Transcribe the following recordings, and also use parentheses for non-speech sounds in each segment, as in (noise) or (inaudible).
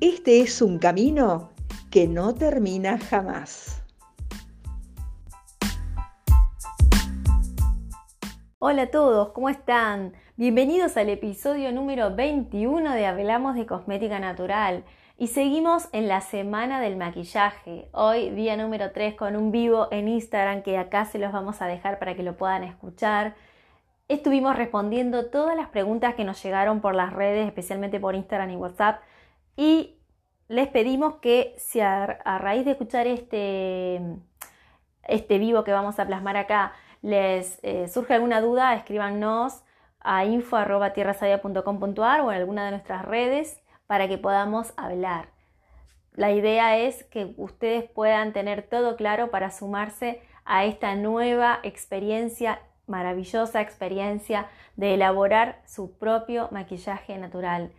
este es un camino que no termina jamás. Hola a todos, ¿cómo están? Bienvenidos al episodio número 21 de Hablamos de Cosmética Natural. Y seguimos en la semana del maquillaje. Hoy día número 3 con un vivo en Instagram que acá se los vamos a dejar para que lo puedan escuchar. Estuvimos respondiendo todas las preguntas que nos llegaron por las redes, especialmente por Instagram y WhatsApp. Y les pedimos que si a, raíz de escuchar este, este vivo que vamos a plasmar acá, les eh, surge alguna duda, escríbanos a info.tierrasadia.com.ar o en alguna de nuestras redes para que podamos hablar. La idea es que ustedes puedan tener todo claro para sumarse a esta nueva experiencia, maravillosa experiencia de elaborar su propio maquillaje natural,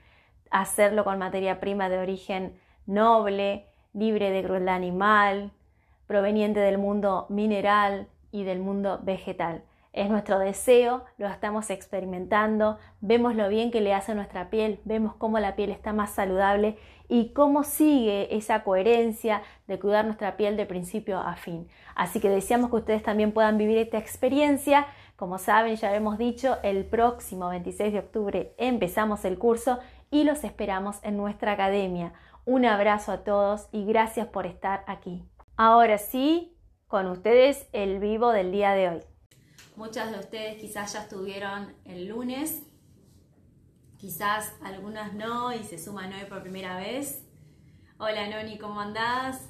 hacerlo con materia prima de origen noble, libre de crueldad animal, proveniente del mundo mineral y del mundo vegetal. Es nuestro deseo, lo estamos experimentando, vemos lo bien que le hace a nuestra piel, vemos cómo la piel está más saludable y cómo sigue esa coherencia de cuidar nuestra piel de principio a fin. Así que deseamos que ustedes también puedan vivir esta experiencia. Como saben, ya hemos dicho, el próximo 26 de octubre empezamos el curso y los esperamos en nuestra academia. Un abrazo a todos y gracias por estar aquí. Ahora sí, con ustedes el vivo del día de hoy. Muchas de ustedes quizás ya estuvieron el lunes, quizás algunas no y se suman hoy por primera vez. Hola Noni, ¿cómo andás?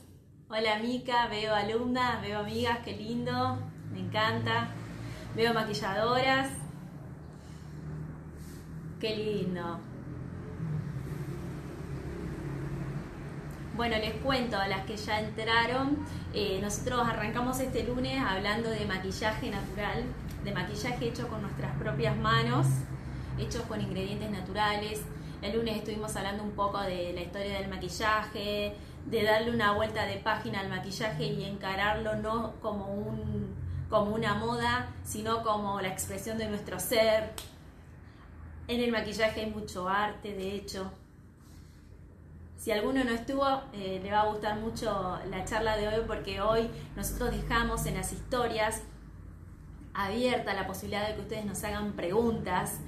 Hola Mica, veo alumnas, veo amigas, qué lindo, me encanta. Veo maquilladoras, qué lindo. Bueno, les cuento a las que ya entraron. Eh, nosotros arrancamos este lunes hablando de maquillaje natural, de maquillaje hecho con nuestras propias manos, hecho con ingredientes naturales. El lunes estuvimos hablando un poco de la historia del maquillaje, de darle una vuelta de página al maquillaje y encararlo no como, un, como una moda, sino como la expresión de nuestro ser. En el maquillaje hay mucho arte, de hecho, si alguno no estuvo, eh, le va a gustar mucho la charla de hoy porque hoy nosotros dejamos en las historias abierta la posibilidad de que ustedes nos hagan preguntas.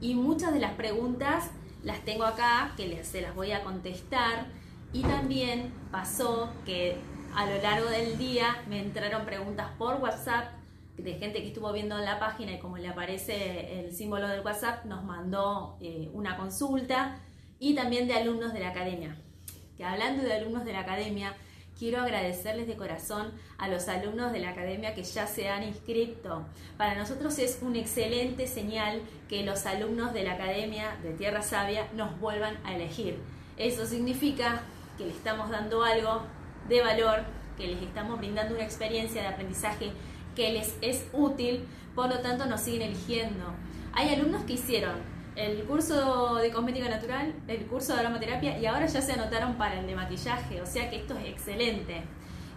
Y muchas de las preguntas las tengo acá, que se las voy a contestar. Y también pasó que a lo largo del día me entraron preguntas por WhatsApp de gente que estuvo viendo la página y como le aparece el símbolo del WhatsApp nos mandó eh, una consulta y también de alumnos de la academia. Que hablando de alumnos de la academia, quiero agradecerles de corazón a los alumnos de la academia que ya se han inscrito. Para nosotros es una excelente señal que los alumnos de la academia de Tierra Sabia nos vuelvan a elegir. Eso significa que les estamos dando algo de valor, que les estamos brindando una experiencia de aprendizaje que les es útil, por lo tanto nos siguen eligiendo. Hay alumnos que hicieron el curso de cosmética natural, el curso de aromaterapia y ahora ya se anotaron para el de maquillaje, o sea que esto es excelente.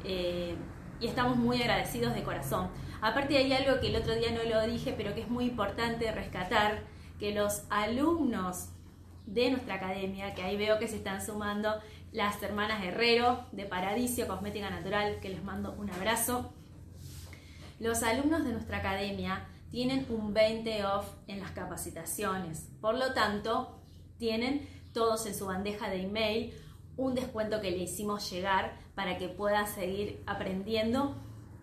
Eh, y estamos muy agradecidos de corazón. Aparte hay algo que el otro día no lo dije, pero que es muy importante rescatar, que los alumnos de nuestra academia, que ahí veo que se están sumando las hermanas Herrero de Paradiso Cosmética Natural, que les mando un abrazo. Los alumnos de nuestra academia tienen un 20 off en las capacitaciones. Por lo tanto, tienen todos en su bandeja de email un descuento que le hicimos llegar para que puedan seguir aprendiendo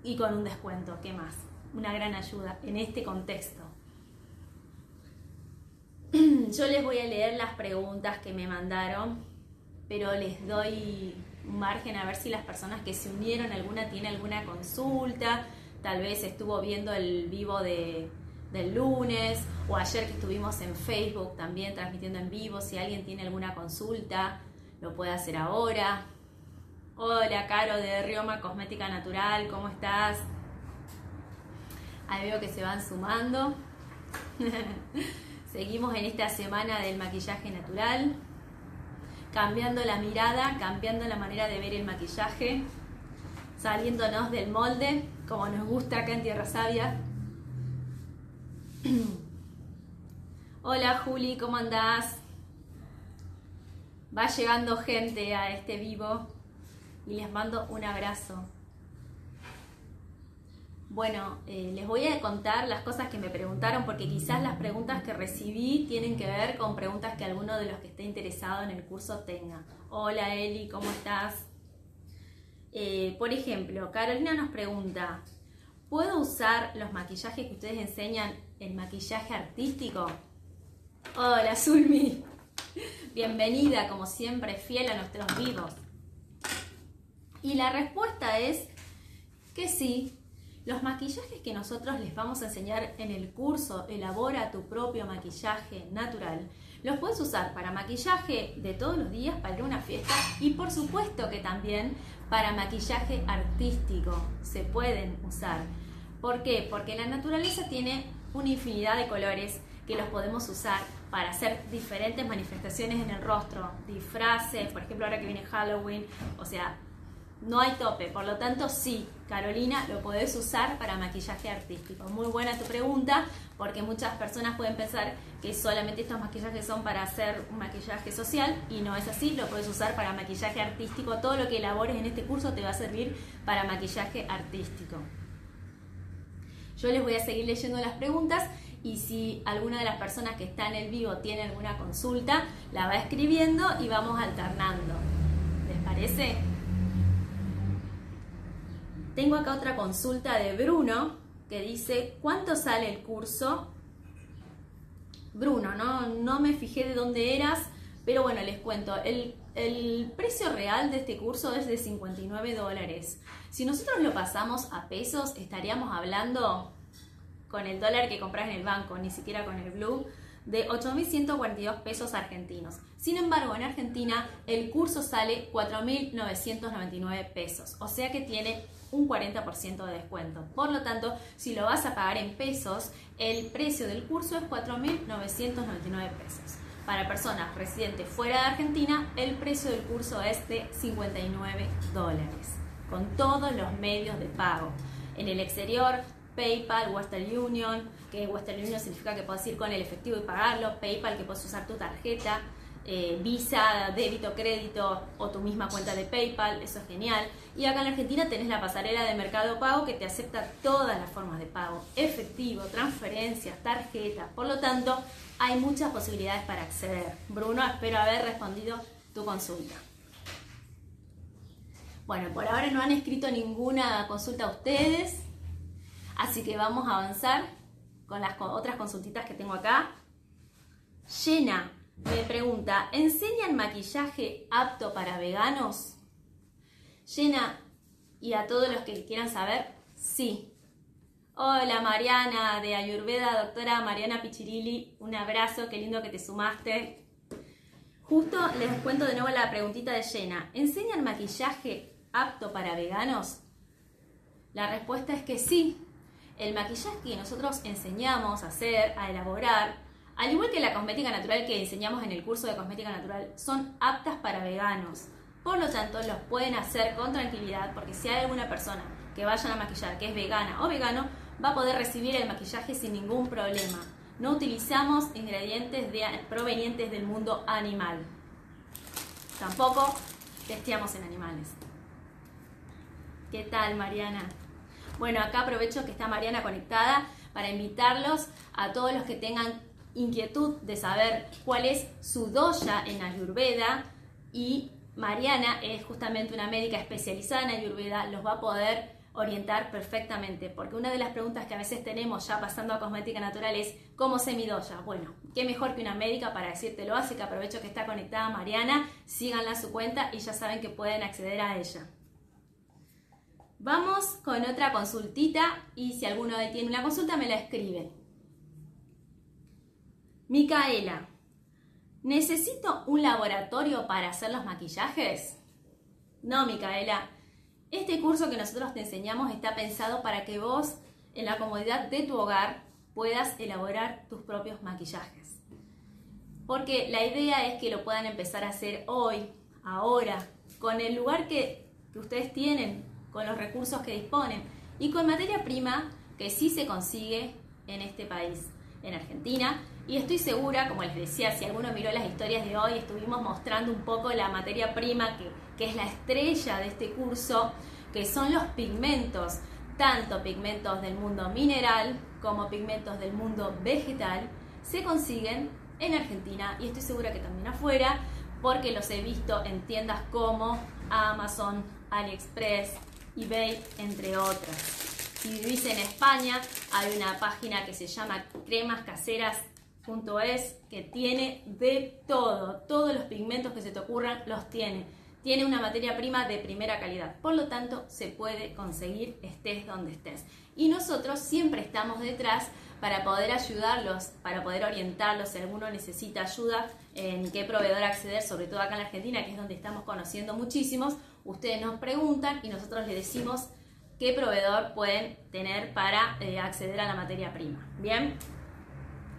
y con un descuento. ¿Qué más? Una gran ayuda en este contexto. (clears throat) Yo les voy a leer las preguntas que me mandaron, pero les doy un margen a ver si las personas que se unieron, alguna tiene alguna consulta, tal vez estuvo viendo el vivo de, del lunes o ayer que estuvimos en Facebook también transmitiendo en vivo, si alguien tiene alguna consulta, lo puede hacer ahora. Hola, Caro de Rioma Cosmética Natural, ¿cómo estás? Ahí veo que se van sumando. (laughs) Seguimos en esta semana del maquillaje natural, cambiando la mirada, cambiando la manera de ver el maquillaje, saliéndonos del molde, como nos gusta acá en Tierra Sabia. (clears throat) Hola Juli, ¿cómo andás? Va llegando gente a este vivo y les mando un abrazo. Bueno, eh, les voy a contar las cosas que me preguntaron porque quizás las preguntas que recibí tienen que ver con preguntas que alguno de los que esté interesado en el curso tenga. Hola Eli, ¿cómo estás? Eh, por ejemplo, Carolina nos pregunta, ¿puedo usar los maquillajes que ustedes enseñan, el maquillaje artístico? Hola Zulmi, bienvenida como siempre, fiel a nuestros vivos. Y la respuesta es que sí, los maquillajes que nosotros les vamos a enseñar en el curso Elabora tu propio maquillaje natural, los puedes usar para maquillaje de todos los días, para ir a una fiesta y por supuesto que también para maquillaje artístico se pueden usar. ¿Por qué? Porque la naturaleza tiene una infinidad de colores que los podemos usar para hacer diferentes manifestaciones en el rostro, disfraces, por ejemplo ahora que viene Halloween, o sea, no hay tope, por lo tanto sí, Carolina, lo podés usar para maquillaje artístico. Muy buena tu pregunta, porque muchas personas pueden pensar que solamente estos maquillajes son para hacer un maquillaje social y no es así, lo puedes usar para maquillaje artístico. Todo lo que elabores en este curso te va a servir para maquillaje artístico. Yo les voy a seguir leyendo las preguntas y si alguna de las personas que está en el vivo tiene alguna consulta, la va escribiendo y vamos alternando. ¿Les parece? Tengo acá otra consulta de Bruno que dice, ¿cuánto sale el curso? Bruno, no, no me fijé de dónde eras, pero bueno, les cuento, el, el precio real de este curso es de 59 dólares. Si nosotros lo pasamos a pesos, estaríamos hablando con el dólar que compras en el banco, ni siquiera con el blue, de 8.142 pesos argentinos. Sin embargo, en Argentina el curso sale 4.999 pesos, o sea que tiene un 40% de descuento. Por lo tanto, si lo vas a pagar en pesos, el precio del curso es 4.999 pesos. Para personas residentes fuera de Argentina, el precio del curso es de 59 dólares, con todos los medios de pago. En el exterior, PayPal, Western Union, que Western Union significa que puedes ir con el efectivo y pagarlo, PayPal que puedes usar tu tarjeta, eh, Visa, débito, crédito o tu misma cuenta de PayPal, eso es genial. Y acá en Argentina tenés la pasarela de Mercado Pago que te acepta todas las formas de pago, efectivo, transferencias, tarjetas. Por lo tanto, hay muchas posibilidades para acceder. Bruno, espero haber respondido tu consulta. Bueno, por ahora no han escrito ninguna consulta a ustedes, así que vamos a avanzar con las otras consultitas que tengo acá. Llena me pregunta, ¿enseñan maquillaje apto para veganos? Llena, y a todos los que quieran saber, sí. Hola Mariana de Ayurveda, doctora Mariana Pichirilli, un abrazo, qué lindo que te sumaste. Justo les cuento de nuevo la preguntita de Llena, ¿enseñan maquillaje apto para veganos? La respuesta es que sí. El maquillaje que nosotros enseñamos a hacer, a elaborar, al igual que la cosmética natural que enseñamos en el curso de cosmética natural, son aptas para veganos. Por lo tanto, los pueden hacer con tranquilidad porque si hay alguna persona que vayan a maquillar que es vegana o vegano, va a poder recibir el maquillaje sin ningún problema. No utilizamos ingredientes provenientes del mundo animal. Tampoco testeamos en animales. ¿Qué tal, Mariana? Bueno, acá aprovecho que está Mariana conectada para invitarlos a todos los que tengan inquietud de saber cuál es su doya en Ayurveda y Mariana es justamente una médica especializada en Ayurveda, los va a poder orientar perfectamente, porque una de las preguntas que a veces tenemos ya pasando a cosmética natural es ¿cómo sé mi doya? Bueno, qué mejor que una médica para decírtelo, así que aprovecho que está conectada Mariana, síganla a su cuenta y ya saben que pueden acceder a ella. Vamos con otra consultita y si alguno tiene una consulta me la escribe. Micaela, ¿Necesito un laboratorio para hacer los maquillajes? No, Micaela. Este curso que nosotros te enseñamos está pensado para que vos, en la comodidad de tu hogar, puedas elaborar tus propios maquillajes. Porque la idea es que lo puedan empezar a hacer hoy, ahora, con el lugar que, que ustedes tienen, con los recursos que disponen y con materia prima que sí se consigue en este país, en Argentina, y estoy segura, como les decía, si alguno miró las historias de hoy, estuvimos mostrando un poco la materia prima que, que es la estrella de este curso, que son los pigmentos, tanto pigmentos del mundo mineral como pigmentos del mundo vegetal, se consiguen en Argentina y estoy segura que también afuera, porque los he visto en tiendas como Amazon, AliExpress, eBay, entre otras. Si vivís en España, hay una página que se llama Cremas Caseras es que tiene de todo, todos los pigmentos que se te ocurran los tiene. Tiene una materia prima de primera calidad, por lo tanto se puede conseguir estés donde estés. Y nosotros siempre estamos detrás para poder ayudarlos, para poder orientarlos si alguno necesita ayuda en qué proveedor acceder, sobre todo acá en la Argentina, que es donde estamos conociendo muchísimos. Ustedes nos preguntan y nosotros les decimos qué proveedor pueden tener para eh, acceder a la materia prima. Bien,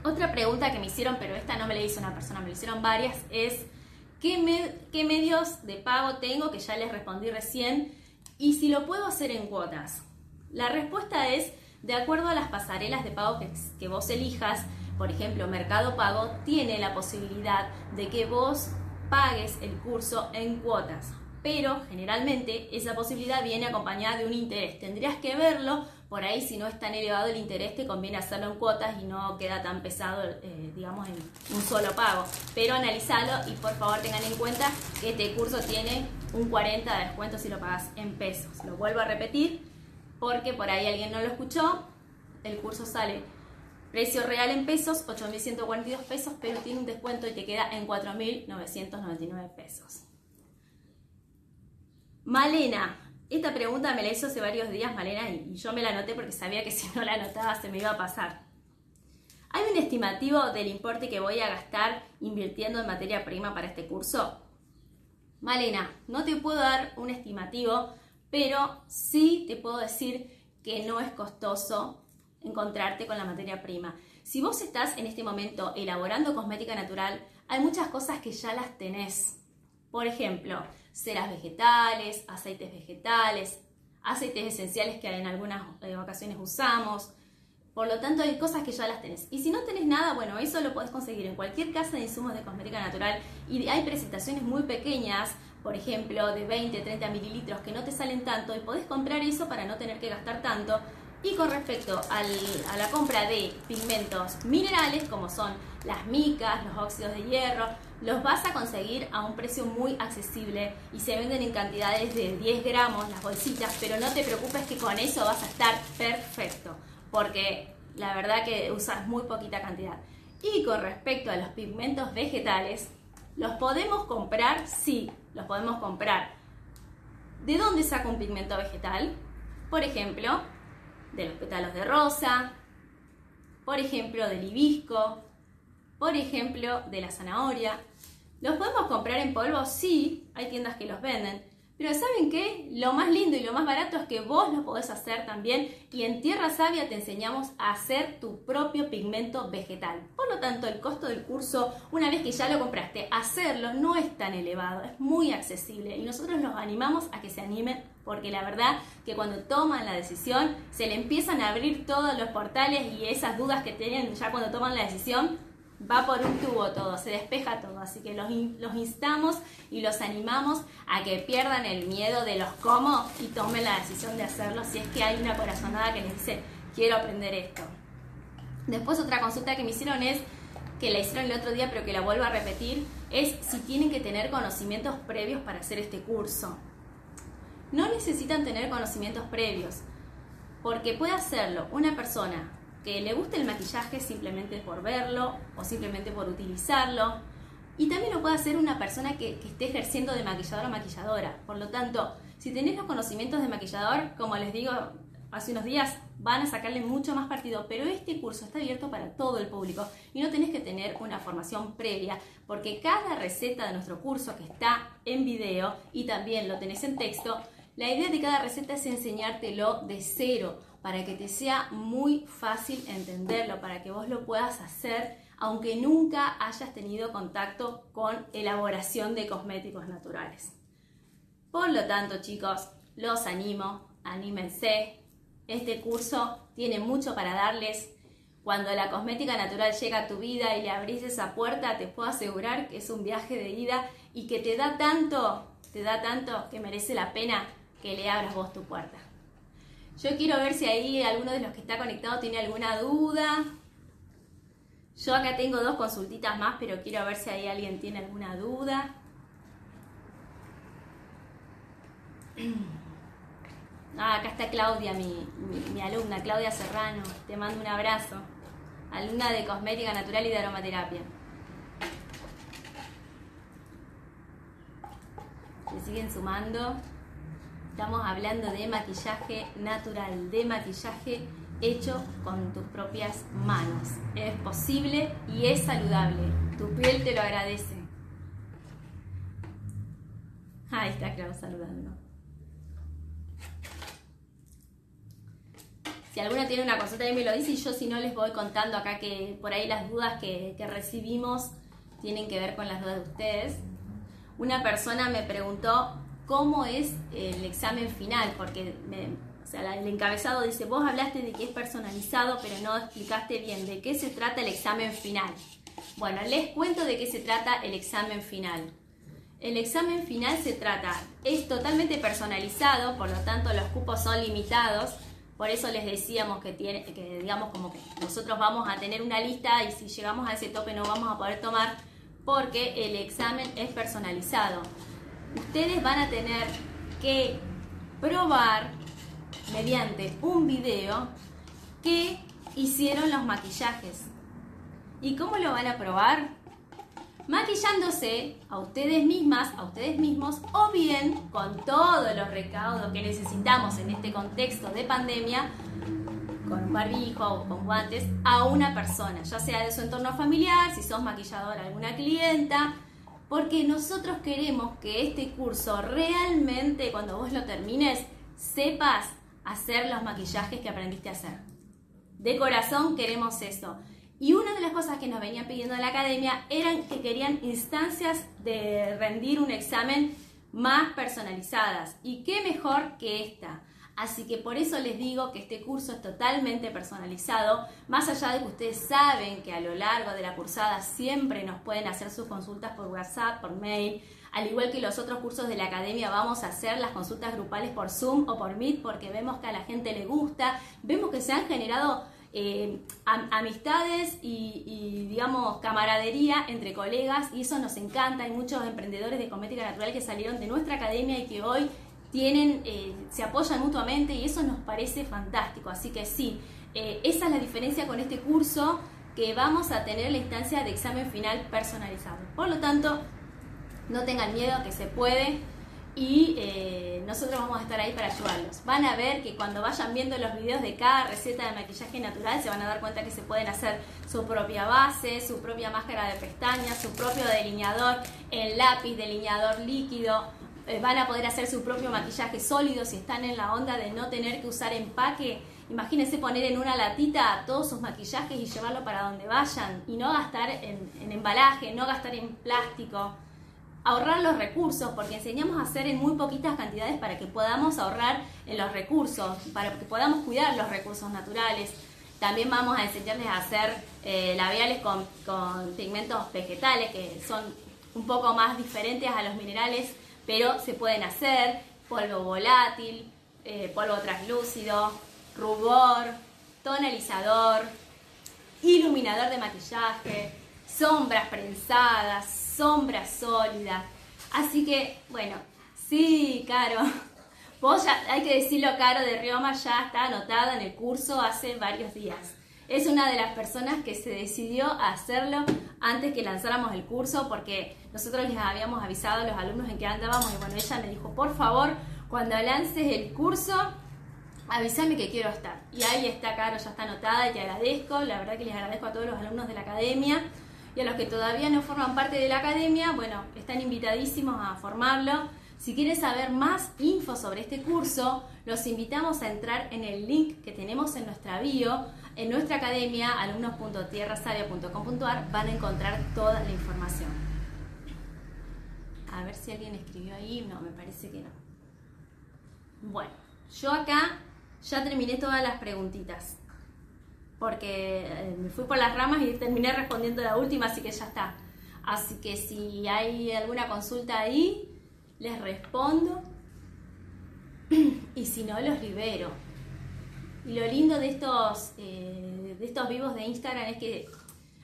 otra pregunta que me hicieron, pero esta no me la hizo una persona, me la hicieron varias, es ¿qué, ¿qué medios de pago tengo? Que ya les respondí recién. Y si lo puedo hacer en cuotas. La respuesta es, de acuerdo a las pasarelas de pago que, que vos elijas, por ejemplo, Mercado Pago tiene la posibilidad de que vos pagues el curso en cuotas pero generalmente esa posibilidad viene acompañada de un interés. Tendrías que verlo, por ahí si no es tan elevado el interés te conviene hacerlo en cuotas y no queda tan pesado, eh, digamos, en un solo pago. Pero analizalo y por favor tengan en cuenta que este curso tiene un 40 de descuento si lo pagas en pesos. Lo vuelvo a repetir porque por ahí alguien no lo escuchó. El curso sale precio real en pesos, 8.142 pesos, pero tiene un descuento y te queda en 4.999 pesos. Malena, esta pregunta me la hizo hace varios días Malena y yo me la anoté porque sabía que (laughs) si no la anotaba se me iba a pasar. ¿Hay un estimativo del importe que voy a gastar invirtiendo en materia prima para este curso? Malena, no te puedo dar un estimativo, pero sí te puedo decir que no es costoso encontrarte con la materia prima. Si vos estás en este momento elaborando cosmética natural, hay muchas cosas que ya las tenés. Por ejemplo, ceras vegetales, aceites vegetales, aceites esenciales que en algunas eh, ocasiones usamos. Por lo tanto, hay cosas que ya las tenés. Y si no tenés nada, bueno, eso lo podés conseguir en cualquier casa de insumos de cosmética natural. Y hay presentaciones muy pequeñas, por ejemplo, de 20, 30 mililitros, que no te salen tanto y podés comprar eso para no tener que gastar tanto. Y con respecto a la compra de pigmentos minerales, como son las micas, los óxidos de hierro, los vas a conseguir a un precio muy accesible y se venden en cantidades de 10 gramos las bolsitas, pero no te preocupes que con eso vas a estar perfecto, porque la verdad que usas muy poquita cantidad. Y con respecto a los pigmentos vegetales, ¿los podemos comprar? Sí, los podemos comprar. ¿De dónde saco un pigmento vegetal? Por ejemplo, de los pétalos de rosa, por ejemplo, del hibisco, por ejemplo, de la zanahoria. ¿Los podemos comprar en polvo? Sí, hay tiendas que los venden. Pero ¿saben qué? Lo más lindo y lo más barato es que vos lo podés hacer también y en Tierra Sabia te enseñamos a hacer tu propio pigmento vegetal. Por lo tanto, el costo del curso, una vez que ya lo compraste, hacerlo no es tan elevado, es muy accesible y nosotros los animamos a que se animen porque la verdad que cuando toman la decisión se le empiezan a abrir todos los portales y esas dudas que tienen ya cuando toman la decisión va por un tubo todo, se despeja todo. Así que los, instamos y los animamos a que pierdan el miedo de los cómo y tomen la decisión de hacerlo si es que hay una corazonada que les dice quiero aprender esto. Después otra consulta que me hicieron es, que la hicieron el otro día pero que la vuelvo a repetir, es si tienen que tener conocimientos previos para hacer este curso. No necesitan tener conocimientos previos, porque puede hacerlo una persona que le guste el maquillaje simplemente por verlo o simplemente por utilizarlo. Y también lo puede hacer una persona que, esté ejerciendo de maquillador o maquilladora. Por lo tanto, si tenés los conocimientos de maquillador, como les digo hace unos días, van a sacarle mucho más partido, pero este curso está abierto para todo el público y no tenés que tener una formación previa, porque cada receta de nuestro curso que está en video y también lo tenés en texto, la idea de cada receta es enseñártelo de cero para que te sea muy fácil entenderlo, para que vos lo puedas hacer aunque nunca hayas tenido contacto con elaboración de cosméticos naturales. Por lo tanto, chicos, los animo, anímense. Este curso tiene mucho para darles. Cuando la cosmética natural llega a tu vida y le abrís esa puerta, te puedo asegurar que es un viaje de ida y que te da tanto, te da tanto que merece la pena que le abras vos tu puerta. Yo quiero ver si ahí alguno de los que está conectado tiene alguna duda. Yo acá tengo dos consultitas más, pero quiero ver si ahí alguien tiene alguna duda. (clears throat) Ah, acá está Claudia, mi, alumna, Claudia Serrano. Te mando un abrazo. Alumna de cosmética natural y de aromaterapia. Se siguen sumando. Estamos hablando de maquillaje natural, de maquillaje hecho con tus propias manos. Es posible y es saludable. Tu piel te lo agradece. Ahí está Clau saludando. Si alguno tiene una consulta, ahí me lo dice y yo si no les voy contando acá que por ahí las dudas que recibimos tienen que ver con las dudas de ustedes. Una persona me preguntó cómo es el examen final, porque el encabezado dice, vos hablaste de que es personalizado, pero no explicaste bien de qué se trata el examen final. Bueno, les cuento de qué se trata el examen final. El examen final se trata, es totalmente personalizado, por lo tanto los cupos son limitados, por eso les decíamos que digamos como que nosotros vamos a tener una lista y si llegamos a ese tope no vamos a poder tomar porque el examen es personalizado ustedes van a tener que probar mediante un video que hicieron los maquillajes. ¿Y cómo lo van a probar? Maquillándose a ustedes mismas, a ustedes mismos, o bien con todos los recaudos que necesitamos en este contexto de pandemia, con un barbijo o con guantes, a una persona, ya sea de su entorno familiar, si sos maquillador alguna clienta, porque nosotros queremos que este curso realmente cuando vos lo termines sepas hacer los maquillajes que aprendiste a hacer. De corazón queremos eso. Y una de las cosas que nos venían pidiendo en la academia eran que querían instancias de rendir un examen más personalizadas. ¿Y qué mejor que esta? Así que por eso les digo que este curso es totalmente personalizado, más allá de que ustedes saben que a lo largo de la cursada siempre nos pueden hacer sus consultas por WhatsApp, por mail, al igual que los otros cursos de la academia vamos a hacer las consultas grupales por Zoom o por Meet porque vemos que a la gente le gusta, vemos que se han generado eh, amistades y, digamos camaradería entre colegas y eso nos encanta. Hay muchos emprendedores de cosmética natural que salieron de nuestra academia y que hoy tienen, eh, se apoyan mutuamente y eso nos parece fantástico. Así que sí, eh, esa es la diferencia con este curso que vamos a tener la instancia de examen final personalizado. Por lo tanto, no tengan miedo que se puede y eh, nosotros vamos a estar ahí para ayudarlos. Van a ver que cuando vayan viendo los videos de cada receta de maquillaje natural se van a dar cuenta que se pueden hacer su propia base, su propia máscara de pestañas, su propio delineador, el lápiz delineador líquido, eh, van a poder hacer su propio maquillaje sólido si están en la onda de no tener que usar empaque. Imagínense poner en una latita todos sus maquillajes y llevarlo para donde vayan y no gastar en, en embalaje, no gastar en plástico. Ahorrar los recursos, porque enseñamos a hacer en muy poquitas cantidades para que podamos ahorrar en los recursos, para que podamos cuidar los recursos naturales. También vamos a enseñarles a hacer eh, labiales con, con pigmentos vegetales que son un poco más diferentes a los minerales pero se pueden hacer polvo volátil, eh, polvo translúcido, rubor, tonalizador, iluminador de maquillaje, sombras prensadas, sombras sólidas. Así que, bueno, sí, Caro. (laughs) Vos ya, hay que decirlo, Caro de Rioma ya está anotada en el curso hace varios días. Es una de las personas que se decidió a hacerlo antes que lanzáramos el curso porque nosotros les habíamos avisado a los alumnos en qué andábamos y bueno, ella me dijo, por favor, cuando lances el curso, avísame que quiero estar. Y ahí está, Caro, ya está anotada y te agradezco. La verdad que les agradezco a todos los alumnos de la academia y a los que todavía no forman parte de la academia, bueno, están invitadísimos a formarlo. Si quieren saber más info sobre este curso, los invitamos a entrar en el link que tenemos en nuestra bio, en nuestra academia, alumnos.tierrasavia.com.ar, van a encontrar toda la información. A ver si alguien escribió ahí, no, me parece que no. Bueno, yo acá ya terminé todas las preguntitas porque eh, me fui por las ramas y terminé respondiendo la última, así que ya está. Así que si hay alguna consulta ahí, les respondo (clears throat) y si no, los libero. Y lo lindo de estos, eh, de estos vivos de Instagram es que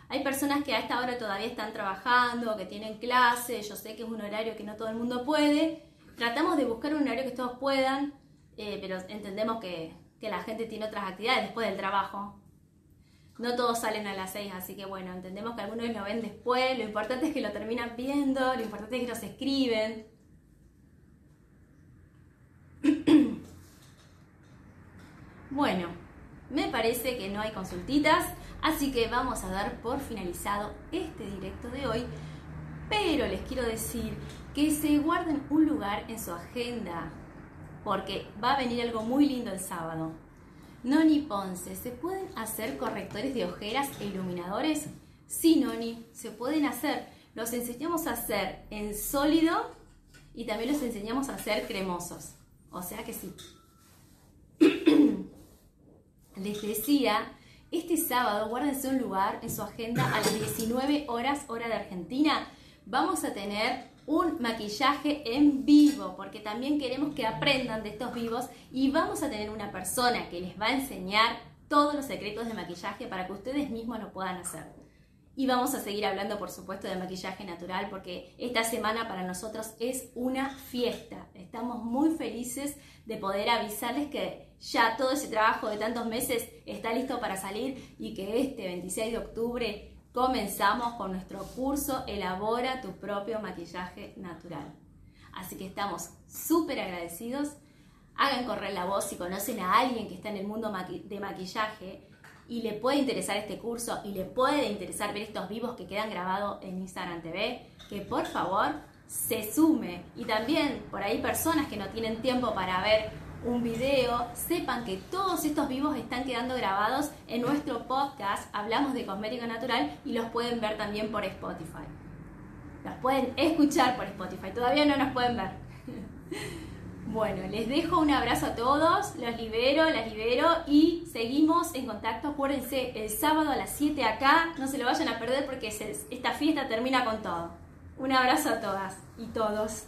hay personas que a esta hora todavía están trabajando, que tienen clase, yo sé que es un horario que no todo el mundo puede. Tratamos de buscar un horario que todos puedan, eh, pero entendemos que, que la gente tiene otras actividades después del trabajo no todos salen a las 6, así que bueno, entendemos que algunos lo ven después, lo importante es que lo terminan viendo, lo importante es que nos escriben. Bueno, me parece que no hay consultitas, así que vamos a dar por finalizado este directo de hoy, pero les quiero decir que se guarden un lugar en su agenda, porque va a venir algo muy lindo el sábado. Noni Ponce, ¿se pueden hacer correctores de ojeras e iluminadores? Sí, Noni, se pueden hacer. Los enseñamos a hacer en sólido y también los enseñamos a hacer cremosos. O sea que sí. Les decía, este sábado guárdense un lugar en su agenda a las 19 horas hora de Argentina. Vamos a tener un maquillaje en vivo, porque también queremos que aprendan de estos vivos y vamos a tener una persona que les va a enseñar todos los secretos de maquillaje para que ustedes mismos lo puedan hacer. Y vamos a seguir hablando, por supuesto, de maquillaje natural, porque esta semana para nosotros es una fiesta. Estamos muy felices de poder avisarles que ya todo ese trabajo de tantos meses está listo para salir y que este 26 de octubre comenzamos con nuestro curso Elabora tu propio maquillaje natural. Así que estamos súper agradecidos. Hagan correr la voz si conocen a alguien que está en el mundo de maquillaje y le puede interesar este curso y le puede interesar ver estos vivos que quedan grabados en Instagram TV, que por favor se sume. Y también por ahí personas que no tienen tiempo para ver un video, sepan que todos estos vivos están quedando grabados en nuestro podcast, hablamos de cosmética natural y los pueden ver también por Spotify. Los pueden escuchar por Spotify, todavía no nos pueden ver. (laughs) Bueno, les dejo un abrazo a todos, los libero, las libero y seguimos en contacto. Acuérdense, el sábado a las 7 acá, no se lo vayan a perder porque esta fiesta termina con todo. Un abrazo a todas y todos.